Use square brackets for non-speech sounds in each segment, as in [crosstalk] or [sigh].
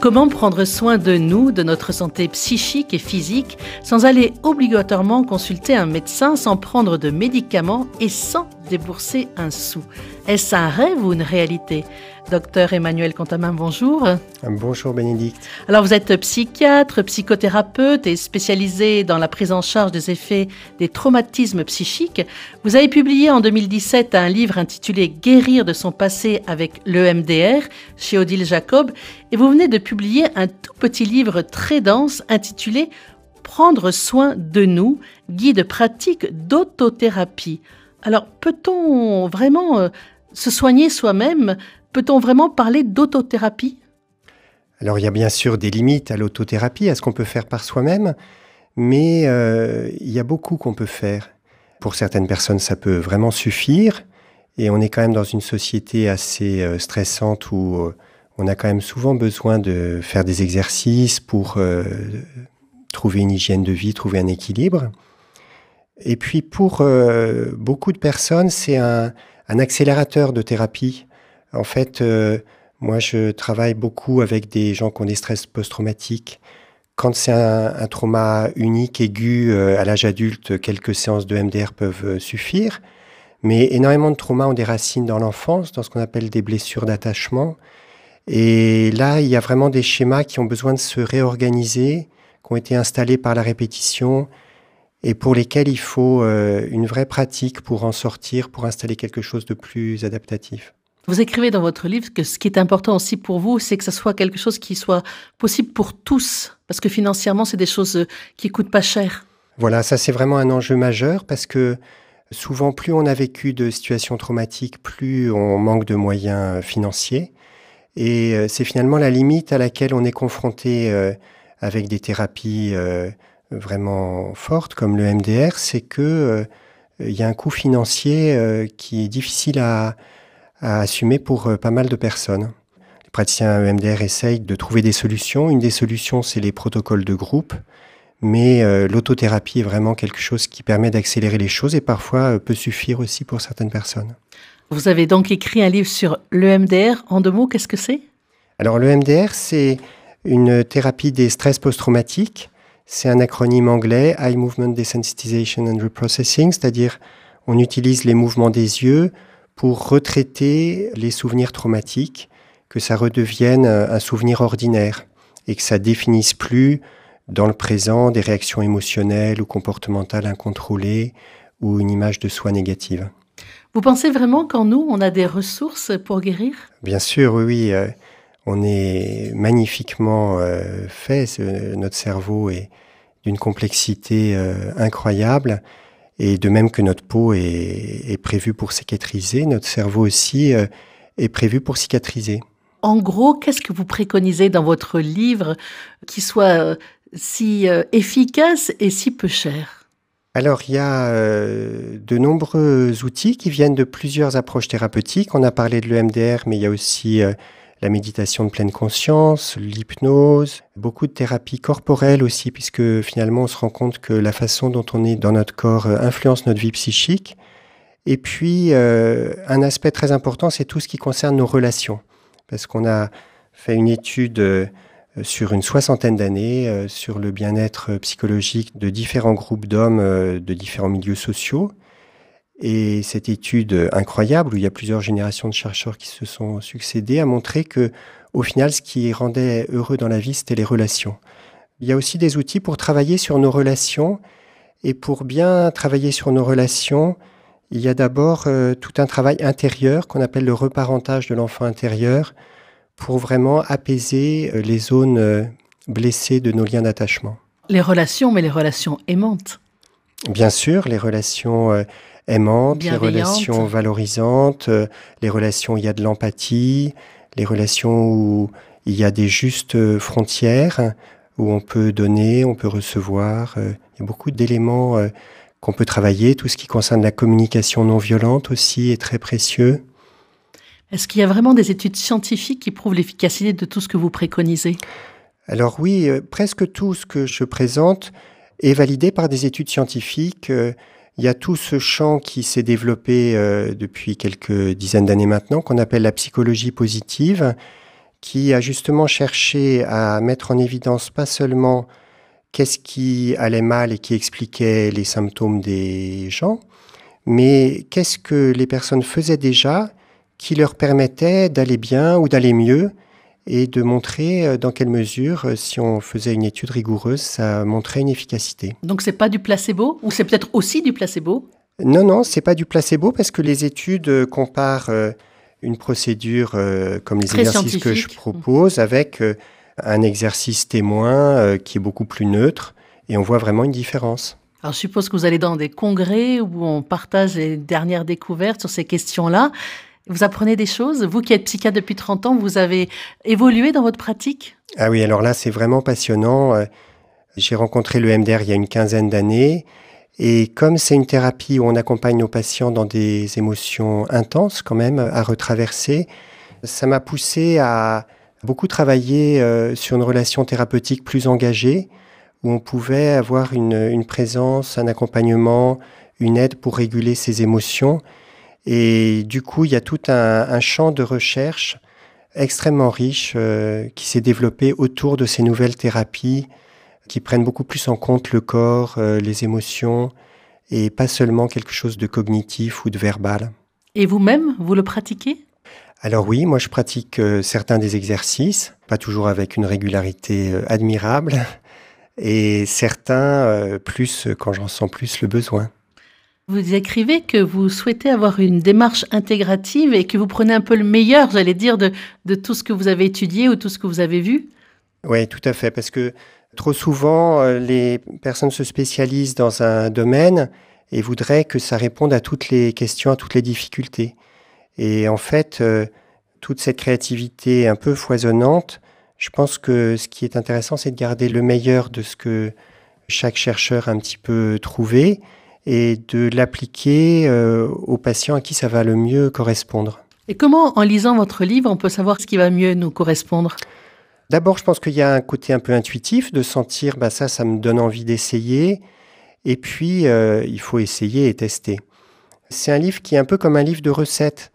Comment prendre soin de nous, de notre santé psychique et physique, sans aller obligatoirement consulter un médecin, sans prendre de médicaments et sans débourser un sou Est-ce un rêve ou une réalité? Docteur Emmanuel Contamin, bonjour. Bonjour Bénédicte. Alors vous êtes psychiatre, psychothérapeute et spécialisé dans la prise en charge des effets des traumatismes psychiques. Vous avez publié en 2017 un livre intitulé Guérir de son passé avec l'EMDR chez Odile Jacob et vous venez de publier un tout petit livre très dense intitulé Prendre soin de nous, guide pratique d'autothérapie. Alors peut-on vraiment euh, se soigner soi-même? Peut-on vraiment parler d'autothérapie? Alors il y a bien sûr des limites à l'autothérapie, à ce qu'on peut faire par soi-même, mais euh, il y a beaucoup qu'on peut faire. Pour certaines personnes, ça peut vraiment suffire, et on est quand même dans une société assez euh, stressante où on a quand même souvent besoin de faire des exercices pour trouver une hygiène de vie, trouver un équilibre. Et puis pour beaucoup de personnes, c'est un accélérateur de thérapie. En fait, euh, moi, je travaille beaucoup avec des gens qui ont des stress post-traumatiques. Quand c'est un, trauma unique, aigu, euh, à l'âge adulte, quelques séances de MDR peuvent euh, suffire. Mais énormément de traumas ont des racines dans l'enfance, dans ce qu'on appelle des blessures d'attachement. Et là, il y a vraiment des schémas qui ont besoin de se réorganiser, qui ont été installés par la répétition et pour lesquels il faut une vraie pratique pour en sortir, pour installer quelque chose de plus adaptatif. Vous écrivez dans votre livre que ce qui est important aussi pour vous, c'est que ce soit quelque chose qui soit possible pour tous, parce que financièrement, c'est des choses euh, qui coûtent pas cher. Voilà, ça c'est vraiment un enjeu majeur parce que souvent, plus on a vécu de situations traumatiques, plus on manque de moyens euh, financiers. Et euh, c'est finalement la limite à laquelle on est confronté avec des thérapies vraiment fortes comme le MDR, c'est que il y a un coût financier qui est difficile à, à assumer pour euh, pas mal de personnes. Les praticiens EMDR essayent de trouver des solutions. Une des solutions, c'est les protocoles de groupe, mais euh, l'autothérapie est vraiment quelque chose qui permet d'accélérer les choses et parfois euh, peut suffire aussi pour certaines personnes. Vous avez donc écrit un livre sur l'EMDR. En deux mots, qu'est-ce que c'est? Alors l'EMDR, c'est une thérapie des stress post-traumatiques. C'est un acronyme anglais, Eye Movement Desensitization and Reprocessing, c'est-à-dire on utilise les mouvements des yeux pour retraiter les souvenirs traumatiques, que ça redevienne un souvenir ordinaire et que ça définisse plus dans le présent des réactions émotionnelles ou comportementales incontrôlées ou une image de soi négative. Vous pensez vraiment qu'en nous, on a des ressources pour guérir? Bien sûr, oui. Euh, on est magnifiquement euh, fait. notre cerveau est d'une complexité euh, incroyable. Et de même que notre peau est, prévue pour cicatriser, notre cerveau aussi euh, est prévu pour cicatriser. En gros, qu'est-ce que vous préconisez dans votre livre qui soit si efficace et si peu cher? Alors, il y a de nombreux outils qui viennent de plusieurs approches thérapeutiques. On a parlé de l'EMDR, mais il y a aussi la méditation de pleine conscience, l'hypnose, beaucoup de thérapie corporelle aussi, puisque finalement on se rend compte que la façon dont on est dans notre corps euh, influence notre vie psychique. Et puis, euh, un aspect très important, c'est tout ce qui concerne nos relations, parce qu'on a fait une étude euh, sur une soixantaine d'années sur le bien-être psychologique de différents groupes d'hommes de différents milieux sociaux. Et cette étude incroyable, où il y a plusieurs générations de chercheurs qui se sont succédés, a montré que, au final, ce qui rendait heureux dans la vie, c'était les relations. Il y a aussi des outils pour travailler sur nos relations. Et pour bien travailler sur nos relations, il y a d'abord euh, tout un travail intérieur qu'on appelle le reparentage de l'enfant intérieur pour vraiment apaiser euh, les zones euh, blessées de nos liens d'attachement. Les relations, mais les relations aimantes. Bien sûr, les relations aimantes, les relations valorisantes, euh, les relations où il y a de l'empathie, les relations où il y a des justes euh, frontières, où on peut donner, on peut recevoir. Euh, il y a beaucoup d'éléments qu'on peut travailler. Tout ce qui concerne la communication non violente aussi est très précieux. Est-ce qu'il y a vraiment des études scientifiques qui prouvent l'efficacité de tout ce que vous préconisez? Alors oui, presque tout ce que je présente est validé par des études scientifiques. Il y a tout ce champ qui s'est développé euh, depuis quelques dizaines d'années maintenant, qu'on appelle la psychologie positive, qui a justement cherché à mettre en évidence pas seulement qu'est-ce qui allait mal et qui expliquait les symptômes des gens, mais qu'est-ce que les personnes faisaient déjà qui leur permettait d'aller bien ou d'aller mieux et de montrer euh, dans quelle mesure, euh, si on faisait une étude rigoureuse, ça montrait une efficacité. Donc c'est pas du placebo ou c'est peut-être aussi du placebo? Non, non, c'est pas du placebo parce que les études euh, comparent une procédure comme les exercices que je propose avec un exercice témoin qui est beaucoup plus neutre et on voit vraiment une différence. Alors, je suppose que vous allez dans des congrès où on partage les dernières découvertes sur ces questions-là. Vous apprenez des choses? Vous qui êtes psychiatre depuis 30 ans, vous avez évolué dans votre pratique? Ah oui, alors là, c'est vraiment passionnant. Euh, j'ai rencontré le MDR il y a une quinzaine d'années. Et comme c'est une thérapie où on accompagne nos patients dans des émotions intenses quand même à retraverser, ça m'a poussé à beaucoup travailler euh, sur une relation thérapeutique plus engagée, où on pouvait avoir une, une présence, un accompagnement, une aide pour réguler ses émotions et du coup, il y a tout un, champ de recherche extrêmement riche euh, qui s'est développé autour de ces nouvelles thérapies qui prennent beaucoup plus en compte le corps, euh, les émotions, et pas seulement quelque chose de cognitif ou de verbal. Et vous-même, vous le pratiquez? Alors oui, moi je pratique euh, certains des exercices, pas toujours avec une régularité admirable, et certains plus quand j'en sens plus le besoin. Vous écrivez que vous souhaitez avoir une démarche intégrative et que vous prenez un peu le meilleur, j'allais dire, de, tout ce que vous avez étudié ou tout ce que vous avez vu. Oui, tout à fait, parce que trop souvent, euh, les personnes se spécialisent dans un domaine et voudraient que ça réponde à toutes les questions, à toutes les difficultés. Et en fait, euh, toute cette créativité un peu foisonnante, je pense que ce qui est intéressant, c'est de garder le meilleur de ce que chaque chercheur a un petit peu trouvé et de l'appliquer euh, aux patients à qui ça va le mieux correspondre. Et comment, en lisant votre livre, on peut savoir ce qui va mieux nous correspondre? D'abord, je pense qu'il y a un côté un peu intuitif de sentir, bah ça, ça me donne envie d'essayer. Et puis, euh, il faut essayer et tester. C'est un livre qui est un peu comme un livre de recettes.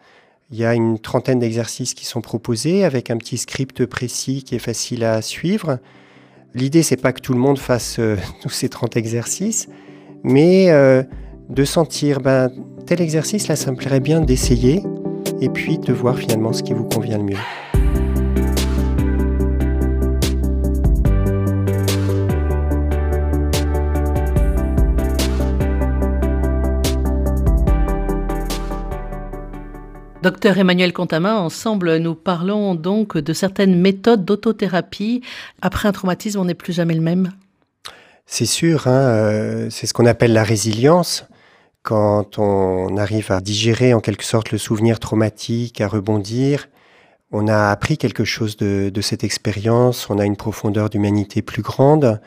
Il y a une trentaine d'exercices qui sont proposés avec un petit script précis qui est facile à suivre. L'idée, c'est pas que tout le monde fasse euh, [laughs] tous ces 30 exercices, mais euh, de sentir, ben, tel exercice, là, ça me plairait bien d'essayer, et puis de voir finalement ce qui vous convient le mieux. Docteur Emmanuel Contamin, ensemble, nous parlons donc de certaines méthodes d'autothérapie. Après un traumatisme, on n'est plus jamais le même c'est sûr, hein, euh, c'est ce qu'on appelle la résilience. Quand on arrive à digérer en quelque sorte le souvenir traumatique, à rebondir, on a appris quelque chose de, cette expérience, on a une profondeur d'humanité plus grande,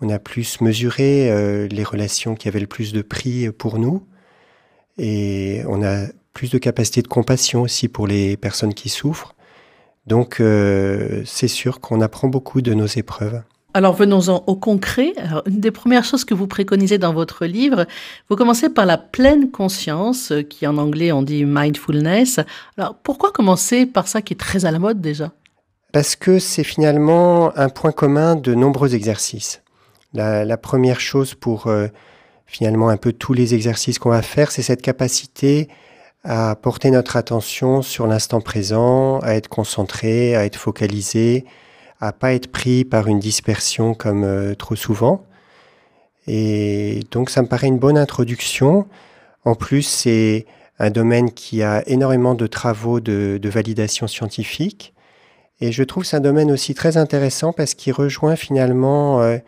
on a plus mesuré euh, les relations qui avaient le plus de prix pour nous, et on a plus de capacité de compassion aussi pour les personnes qui souffrent. Donc euh, c'est sûr qu'on apprend beaucoup de nos épreuves. Alors venons-en au concret. une des premières choses que vous préconisez dans votre livre, vous commencez par la pleine conscience, euh, qui en anglais on dit mindfulness. Alors pourquoi commencer par ça qui est très à la mode déjà? Parce que c'est finalement un point commun de nombreux exercices. La, première chose pour euh, finalement un peu tous les exercices qu'on va faire, c'est cette capacité à porter notre attention sur l'instant présent, à être concentré, à être focalisé, à pas être pris par une dispersion comme euh, trop souvent. Et donc ça me paraît une bonne introduction. En plus, c'est un domaine qui a énormément de travaux de, validation scientifique. Et je trouve c'est un domaine aussi très intéressant parce qu'il rejoint finalement euh,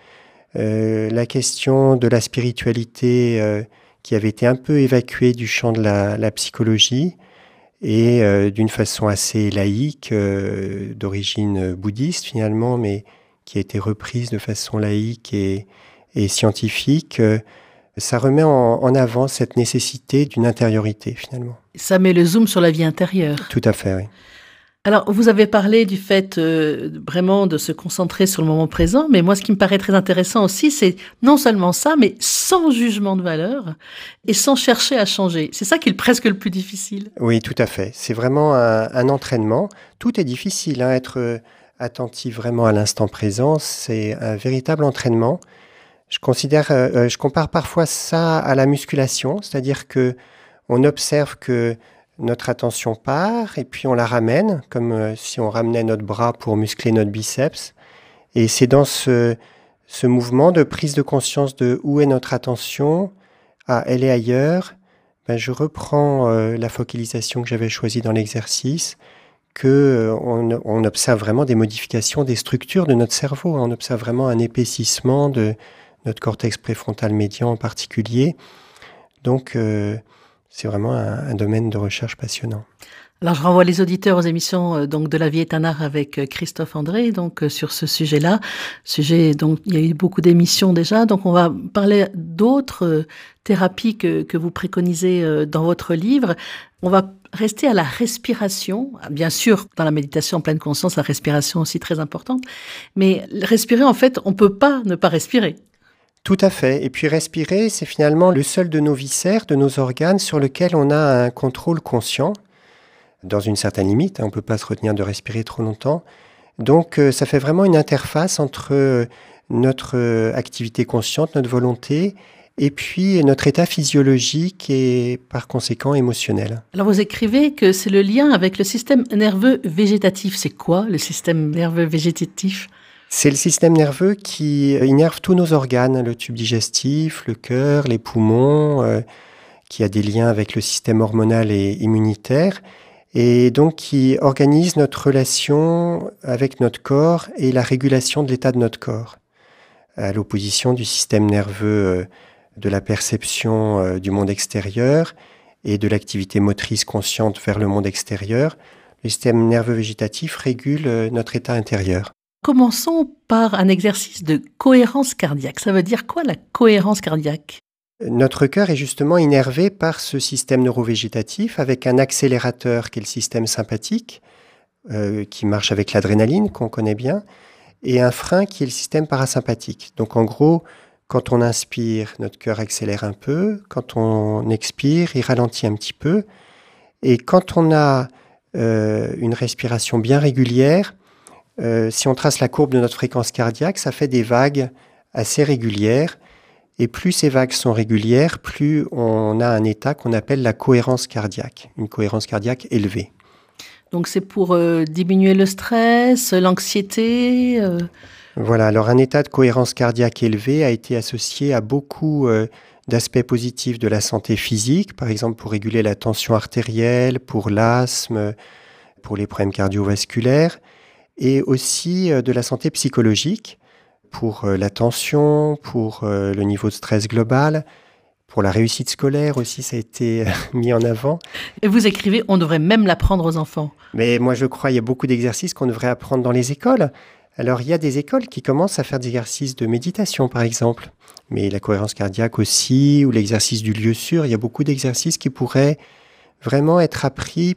euh, la question de la spiritualité qui avait été un peu évacuée du champ de la psychologie et euh, d'une façon assez laïque, euh, d'origine bouddhiste finalement, mais qui a été reprise de façon laïque et, scientifique, euh, ça remet en, avant cette nécessité d'une intériorité finalement. Ça met le zoom sur la vie intérieure. Tout à fait, oui. Alors, vous avez parlé du fait euh, vraiment de se concentrer sur le moment présent, mais moi, ce qui me paraît très intéressant aussi, c'est non seulement ça, mais sans jugement de valeur et sans chercher à changer. C'est ça qui est presque le plus difficile. Oui, tout à fait. C'est vraiment un, entraînement. Tout est difficile. Hein. Être euh, attentif vraiment à l'instant présent, c'est un véritable entraînement. Je considère, euh, je compare parfois ça à la musculation, c'est-à-dire que on observe que notre attention part et puis on la ramène, comme euh, si on ramenait notre bras pour muscler notre biceps. Et c'est dans ce, ce mouvement de prise de conscience de où est notre attention, ah, elle est ailleurs, ben, je reprends euh, la focalisation que j'avais choisie dans l'exercice, que euh, on, observe vraiment des modifications des structures de notre cerveau, on observe vraiment un épaississement de notre cortex préfrontal médian en particulier. Donc, c'est vraiment un, domaine de recherche passionnant. Alors, je renvoie les auditeurs aux émissions euh, donc de la vie est un art avec euh, Christophe André, donc euh, sur ce sujet-là. Sujet, donc il y a eu beaucoup d'émissions déjà, donc on va parler d'autres thérapies que, que vous préconisez dans votre livre. On va rester à la respiration. Bien sûr, dans la méditation en pleine conscience, la respiration aussi très importante. Mais respirer, en fait, on peut pas ne pas respirer. Tout à fait. Et puis respirer, c'est finalement le seul de nos viscères, de nos organes sur lequel on a un contrôle conscient, dans une certaine limite. Hein. On ne peut pas se retenir de respirer trop longtemps. Donc euh, ça fait vraiment une interface entre euh, notre euh, activité consciente, notre volonté, et puis notre état physiologique et par conséquent émotionnel. Alors vous écrivez que c'est le lien avec le système nerveux végétatif. C'est quoi le système nerveux végétatif? C'est le système nerveux qui innerve tous nos organes, le tube digestif, le cœur, les poumons, euh, qui a des liens avec le système hormonal et immunitaire, et donc qui organise notre relation avec notre corps et la régulation de l'état de notre corps, à l'opposition du système nerveux euh, de la perception euh, du monde extérieur et de l'activité motrice consciente vers le monde extérieur. Le système nerveux végétatif régule notre état intérieur. Commençons par un exercice de cohérence cardiaque. Ça veut dire quoi la cohérence cardiaque? Notre cœur est justement innervé par ce système neurovégétatif avec un accélérateur qui est le système sympathique, euh, qui marche avec l'adrénaline qu'on connaît bien, et un frein qui est le système parasympathique. Donc en gros, quand on inspire, notre cœur accélère un peu, quand on expire, il ralentit un petit peu, et quand on a euh, une respiration bien régulière, euh, si on trace la courbe de notre fréquence cardiaque, ça fait des vagues assez régulières. Et plus ces vagues sont régulières, plus on a un état qu'on appelle la cohérence cardiaque, une cohérence cardiaque élevée. Donc c'est pour euh, diminuer le stress, l'anxiété euh? Voilà, alors un état de cohérence cardiaque élevée a été associé à beaucoup d'aspects positifs de la santé physique, par exemple pour réguler la tension artérielle, pour l'asthme, pour les problèmes cardiovasculaires et aussi euh, de la santé psychologique pour euh, l'attention, pour euh, le niveau de stress global, pour la réussite scolaire aussi, ça a été [laughs] mis en avant. Et vous écrivez, on devrait même l'apprendre aux enfants. Mais moi, je crois, il y a beaucoup d'exercices qu'on devrait apprendre dans les écoles. Alors, il y a des écoles qui commencent à faire des exercices de méditation, par exemple. Mais la cohérence cardiaque aussi, ou l'exercice du lieu sûr, il y a beaucoup d'exercices qui pourraient vraiment être appris,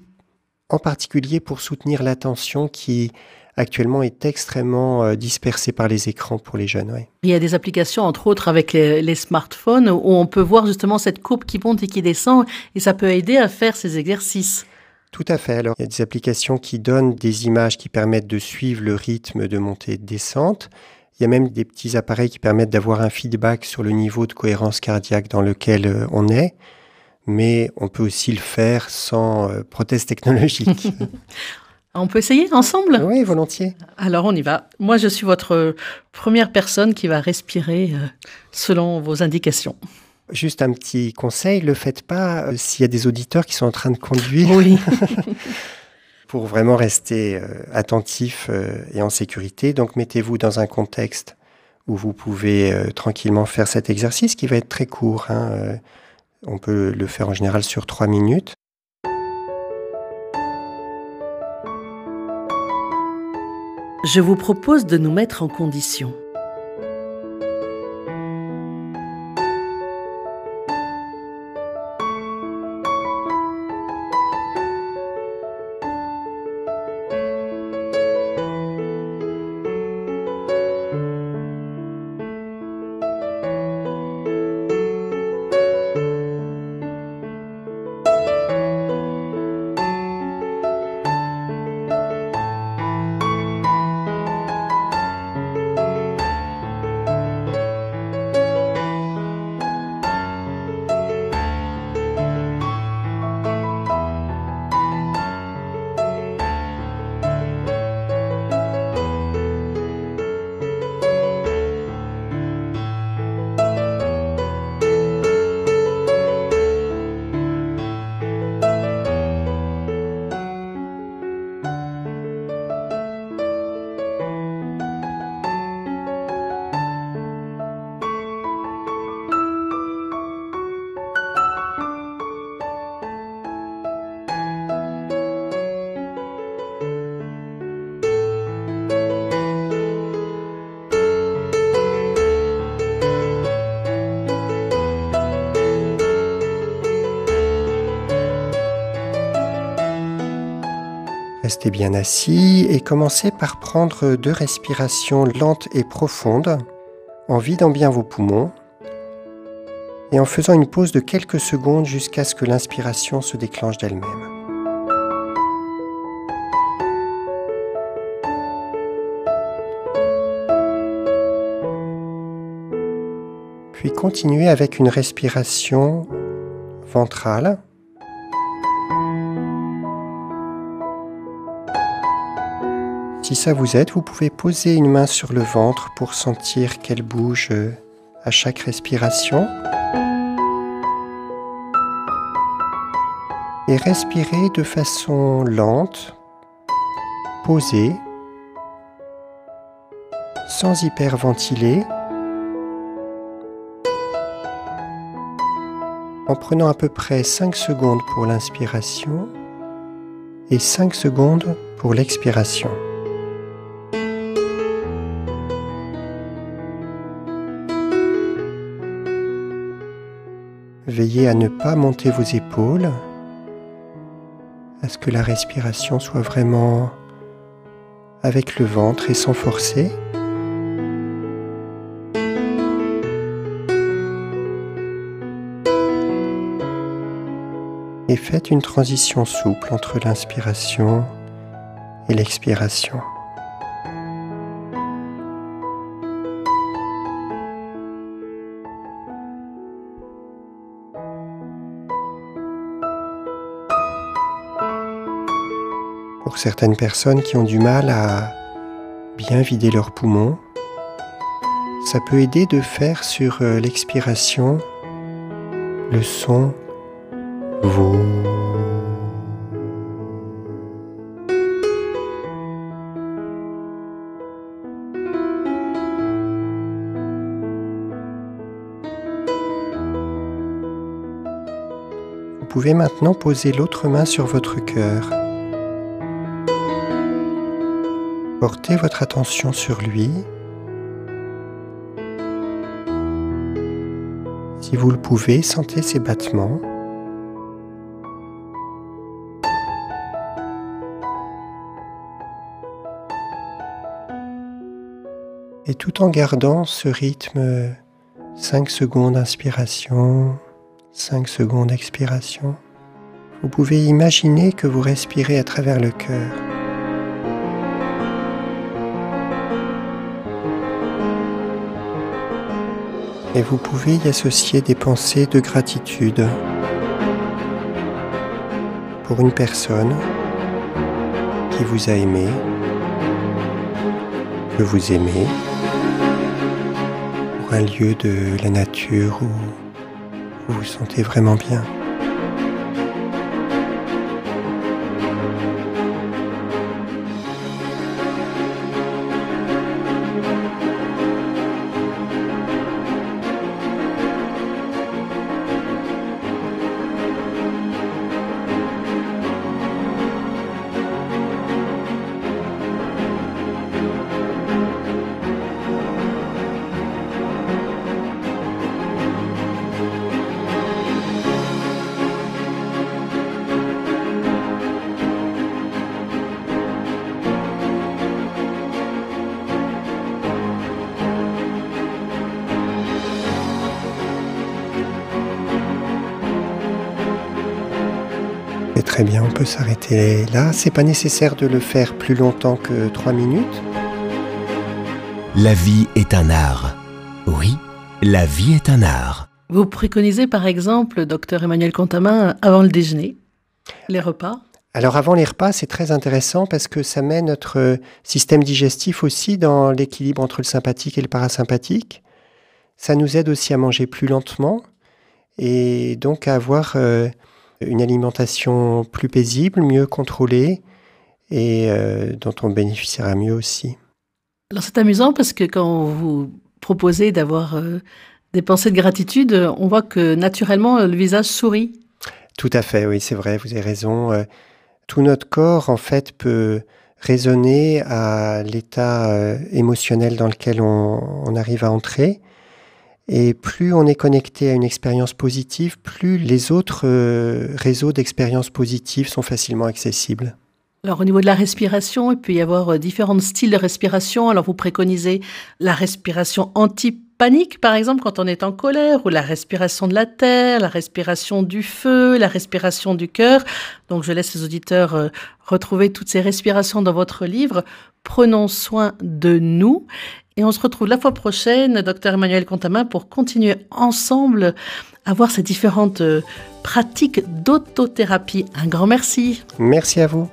en particulier pour soutenir l'attention qui actuellement est extrêmement euh, dispersé par les écrans pour les jeunes. Il y a des applications, entre autres avec les, smartphones, où on peut voir justement cette courbe qui monte et qui descend, et ça peut aider à faire ces exercices. Tout à fait. Alors, il y a des applications qui donnent des images qui permettent de suivre le rythme de montée et de descente. Il y a même des petits appareils qui permettent d'avoir un feedback sur le niveau de cohérence cardiaque dans lequel euh, on est. Mais on peut aussi le faire sans euh, prothèse technologique. [laughs] On peut essayer ensemble? Oui, volontiers. Alors on y va. Moi, je suis votre première personne qui va respirer euh, selon vos indications. Juste un petit conseil, le faites pas euh, s'il y a des auditeurs qui sont en train de conduire. Oui. [laughs] Pour vraiment rester euh, attentif et en sécurité. Donc mettez-vous dans un contexte où vous pouvez tranquillement faire cet exercice qui va être très court. Hein, on peut le faire en général sur trois minutes. Je vous propose de nous mettre en condition. Restez bien assis et commencez par prendre deux respirations lentes et profondes en vidant bien vos poumons et en faisant une pause de quelques secondes jusqu'à ce que l'inspiration se déclenche d'elle-même. Puis continuez avec une respiration ventrale. Si ça vous aide, vous pouvez poser une main sur le ventre pour sentir qu'elle bouge à chaque respiration. et respirez de façon lente, posée, sans hyperventiler, en prenant à peu près 5 secondes pour l'inspiration et 5 secondes pour l'expiration. Veillez à ne pas monter vos épaules à ce que la respiration soit vraiment avec le ventre et sans forcer. Et faites une transition souple entre l'inspiration et l'expiration. Pour certaines personnes qui ont du mal à bien vider leurs poumons, ça peut aider de faire sur euh, l'expiration le son vous. Vous pouvez maintenant poser l'autre main sur votre cœur. Portez votre attention sur lui. Si vous le pouvez, sentez ses battements. Et tout en gardant ce rythme 5 secondes inspiration, 5 secondes expiration, vous pouvez imaginer que vous respirez à travers le cœur. Et vous pouvez y associer des pensées de gratitude pour une personne qui vous a aimé, que vous aimez, pour un lieu de la nature où vous vous sentez vraiment bien. Très bien, on peut s'arrêter là. C'est pas nécessaire de le faire plus longtemps que trois minutes. La vie est un art. Oui, la vie est un art. Vous préconisez par exemple, docteur Emmanuel Contamin, avant le déjeuner, les repas alors avant les repas, c'est très intéressant parce que ça met notre système digestif aussi dans l'équilibre entre le sympathique et le parasympathique. Ça nous aide aussi à manger plus lentement et donc à avoir euh, une alimentation plus paisible, mieux contrôlée et euh, dont on bénéficiera mieux aussi. Alors c'est amusant parce que quand vous proposez d'avoir euh, des pensées de gratitude, on voit que naturellement le visage sourit. Tout à fait, oui, c'est vrai, vous avez raison. Euh, tout notre corps, en fait, peut résonner à l'état émotionnel dans lequel on arrive à entrer. Et plus on est connecté à une expérience positive, plus les autres euh, réseaux d'expériences positives sont facilement accessibles. Alors au niveau de la respiration, il peut y avoir euh, différents styles de respiration. Alors vous préconisez la respiration anti-panique, par exemple, quand on est en colère, ou la respiration de la terre, la respiration du feu, la respiration du cœur. Donc je laisse les auditeurs euh, retrouver toutes ces respirations dans votre livre. Prenons soin de nous. Et on se retrouve la fois prochaine, docteur Emmanuel Contamin, pour continuer ensemble à voir ces différentes euh, pratiques d'autothérapie. Un grand merci. Merci à vous.